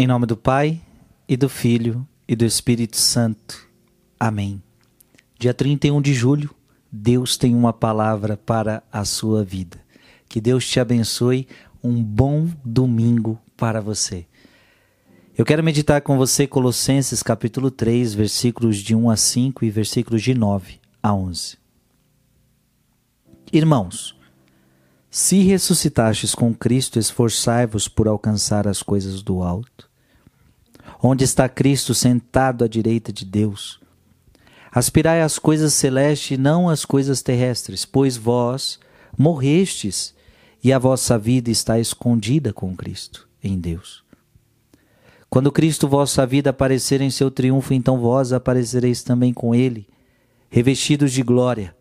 Em nome do Pai, e do Filho, e do Espírito Santo. Amém. Dia 31 de julho, Deus tem uma palavra para a sua vida. Que Deus te abençoe. Um bom domingo para você. Eu quero meditar com você Colossenses capítulo 3, versículos de 1 a 5 e versículos de 9 a 11. Irmãos, se ressuscitastes com Cristo, esforçai-vos por alcançar as coisas do alto, onde está Cristo sentado à direita de Deus. Aspirai às coisas celestes e não às coisas terrestres, pois vós morrestes e a vossa vida está escondida com Cristo em Deus. Quando Cristo, vossa vida, aparecer em seu triunfo, então vós aparecereis também com ele, revestidos de glória.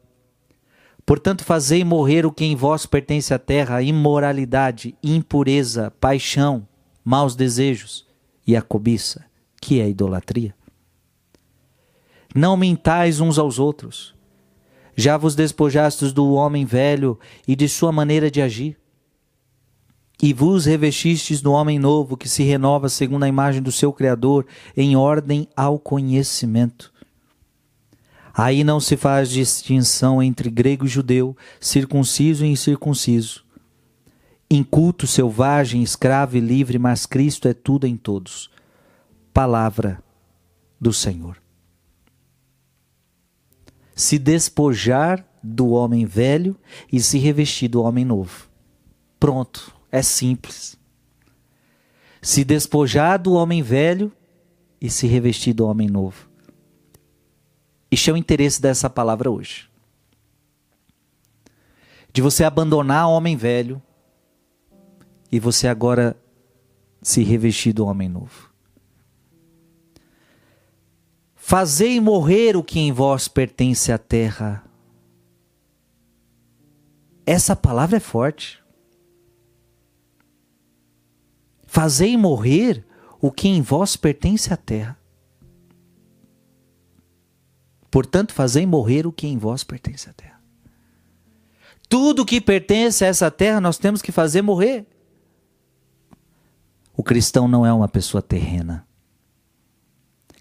Portanto, fazei morrer o que em vós pertence à terra, imoralidade, impureza, paixão, maus desejos e a cobiça, que é a idolatria. Não mentais uns aos outros. Já vos despojastes do homem velho e de sua maneira de agir e vos revestistes do homem novo que se renova segundo a imagem do seu Criador, em ordem ao conhecimento. Aí não se faz distinção entre grego e judeu, circunciso e incircunciso, inculto, selvagem, escravo e livre, mas Cristo é tudo em todos. Palavra do Senhor. Se despojar do homem velho e se revestir do homem novo. Pronto é simples. Se despojar do homem velho e se revestir do homem novo. Este é o interesse dessa palavra hoje. De você abandonar o homem velho e você agora se revestir do homem novo. Fazei morrer o que em vós pertence à terra. Essa palavra é forte. Fazei morrer o que em vós pertence à terra. Portanto, fazei morrer o que em vós pertence à terra. Tudo que pertence a essa terra nós temos que fazer morrer. Cristão não é uma pessoa terrena.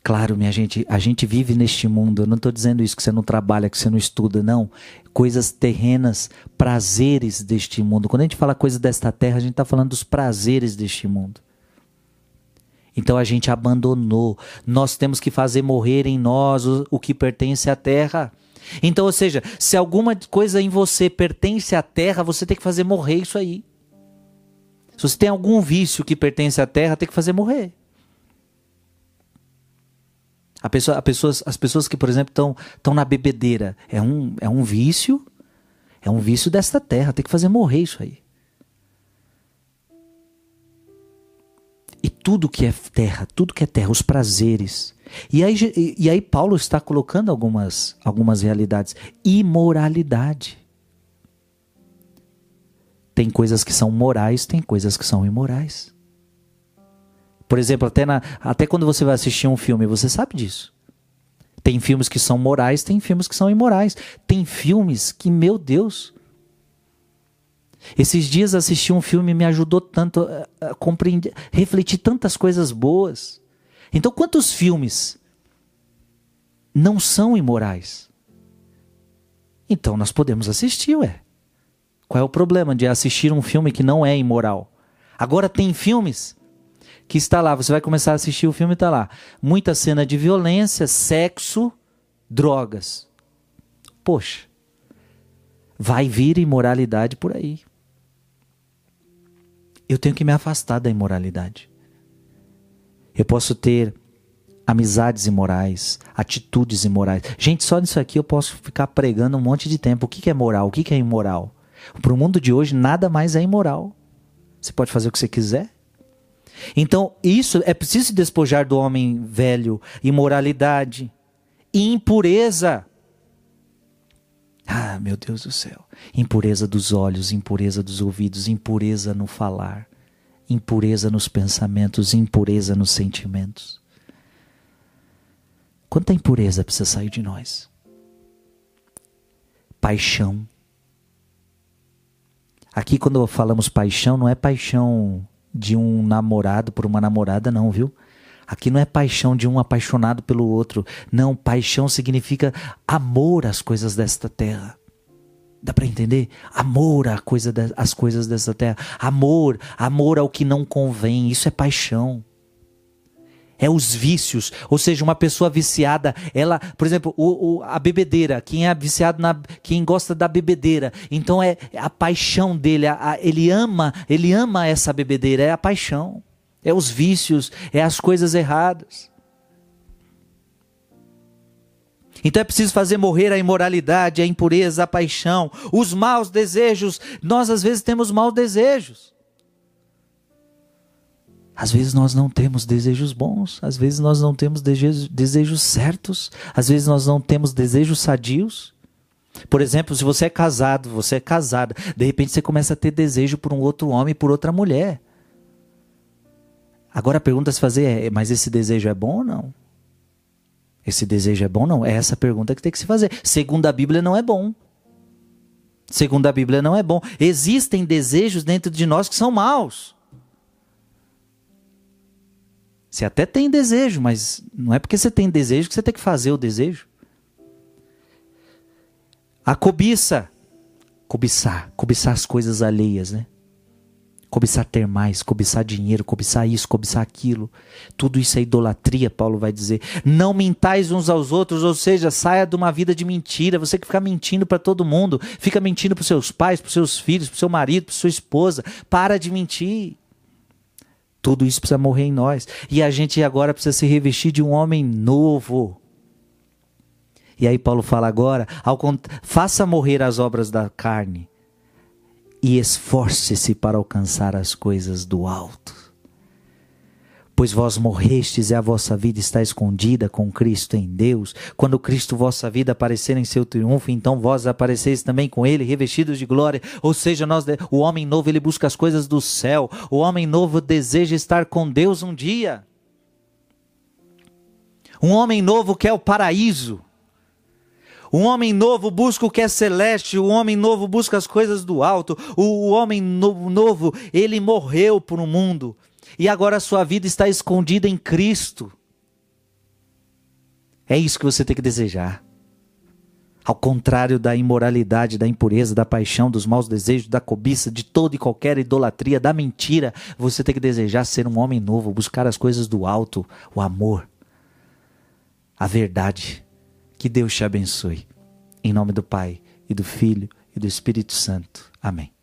Claro, minha gente, a gente vive neste mundo. Eu não estou dizendo isso que você não trabalha, que você não estuda, não. Coisas terrenas, prazeres deste mundo. Quando a gente fala coisa desta terra, a gente está falando dos prazeres deste mundo. Então a gente abandonou. Nós temos que fazer morrer em nós o, o que pertence à terra. Então, ou seja, se alguma coisa em você pertence à terra, você tem que fazer morrer isso aí. Se você tem algum vício que pertence à terra, tem que fazer morrer. A pessoa, a pessoas, as pessoas que, por exemplo, estão na bebedeira, é um, é um vício, é um vício desta terra, tem que fazer morrer isso aí. E tudo que é terra, tudo que é terra, os prazeres. E aí, e aí Paulo está colocando algumas, algumas realidades. Imoralidade. Tem coisas que são morais, tem coisas que são imorais. Por exemplo, até, na, até quando você vai assistir um filme, você sabe disso. Tem filmes que são morais, tem filmes que são imorais. Tem filmes que, meu Deus. Esses dias assisti um filme me ajudou tanto a, a compreender, refletir tantas coisas boas. Então, quantos filmes não são imorais? Então, nós podemos assistir, ué. Qual é o problema de assistir um filme que não é imoral? Agora, tem filmes que está lá. Você vai começar a assistir o filme e está lá. Muita cena de violência, sexo, drogas. Poxa, vai vir imoralidade por aí. Eu tenho que me afastar da imoralidade. Eu posso ter amizades imorais, atitudes imorais. Gente, só nisso aqui eu posso ficar pregando um monte de tempo. O que é moral? O que é imoral? Para o mundo de hoje, nada mais é imoral. Você pode fazer o que você quiser. Então, isso é preciso despojar do homem velho, imoralidade, impureza. Ah, meu Deus do céu. Impureza dos olhos, impureza dos ouvidos, impureza no falar, impureza nos pensamentos, impureza nos sentimentos. Quanta impureza precisa sair de nós? Paixão. Aqui, quando falamos paixão, não é paixão de um namorado por uma namorada, não, viu? Aqui não é paixão de um apaixonado pelo outro. Não, paixão significa amor às coisas desta terra. Dá para entender? Amor às coisa de, às coisas desta terra. Amor, amor ao que não convém. Isso é paixão é os vícios, ou seja, uma pessoa viciada, ela, por exemplo, o, o, a bebedeira, quem é viciado na, quem gosta da bebedeira, então é a paixão dele, a, a, ele ama, ele ama essa bebedeira, é a paixão, é os vícios, é as coisas erradas. Então é preciso fazer morrer a imoralidade, a impureza, a paixão, os maus desejos. Nós às vezes temos maus desejos. Às vezes nós não temos desejos bons, às vezes nós não temos desejos, certos, às vezes nós não temos desejos sadios. Por exemplo, se você é casado, você é casada, de repente você começa a ter desejo por um outro homem, por outra mulher. Agora a pergunta a se fazer é: mas esse desejo é bom ou não? Esse desejo é bom ou não? É essa pergunta que tem que se fazer. Segundo a Bíblia, não é bom. Segundo a Bíblia, não é bom. Existem desejos dentro de nós que são maus. Você até tem desejo, mas não é porque você tem desejo que você tem que fazer o desejo. A cobiça. Cobiçar. Cobiçar as coisas alheias, né? Cobiçar ter mais, cobiçar dinheiro, cobiçar isso, cobiçar aquilo. Tudo isso é idolatria, Paulo vai dizer. Não mintais uns aos outros, ou seja, saia de uma vida de mentira. Você que fica mentindo para todo mundo, fica mentindo para seus pais, para seus filhos, para seu marido, para sua esposa. Para de mentir. Tudo isso precisa morrer em nós. E a gente agora precisa se revestir de um homem novo. E aí Paulo fala agora, ao, faça morrer as obras da carne e esforce-se para alcançar as coisas do alto. Pois vós morrestes e a vossa vida está escondida com Cristo em Deus. Quando Cristo vossa vida aparecer em seu triunfo, então vós apareceis também com ele, revestidos de glória. Ou seja, nós, o homem novo ele busca as coisas do céu. O homem novo deseja estar com Deus um dia. Um homem novo quer o paraíso. Um homem novo busca o que é celeste, o homem novo busca as coisas do alto. O, homem no, novo, ele morreu por um mundo e agora a sua vida está escondida em Cristo. É isso que você tem que desejar. Ao contrário da imoralidade, da impureza, da paixão, dos maus desejos, da cobiça, de toda e qualquer idolatria, da mentira, você tem que desejar ser um homem novo, buscar as coisas do alto, o amor, a verdade. Que Deus te abençoe. Em nome do Pai, e do Filho, e do Espírito Santo. Amém.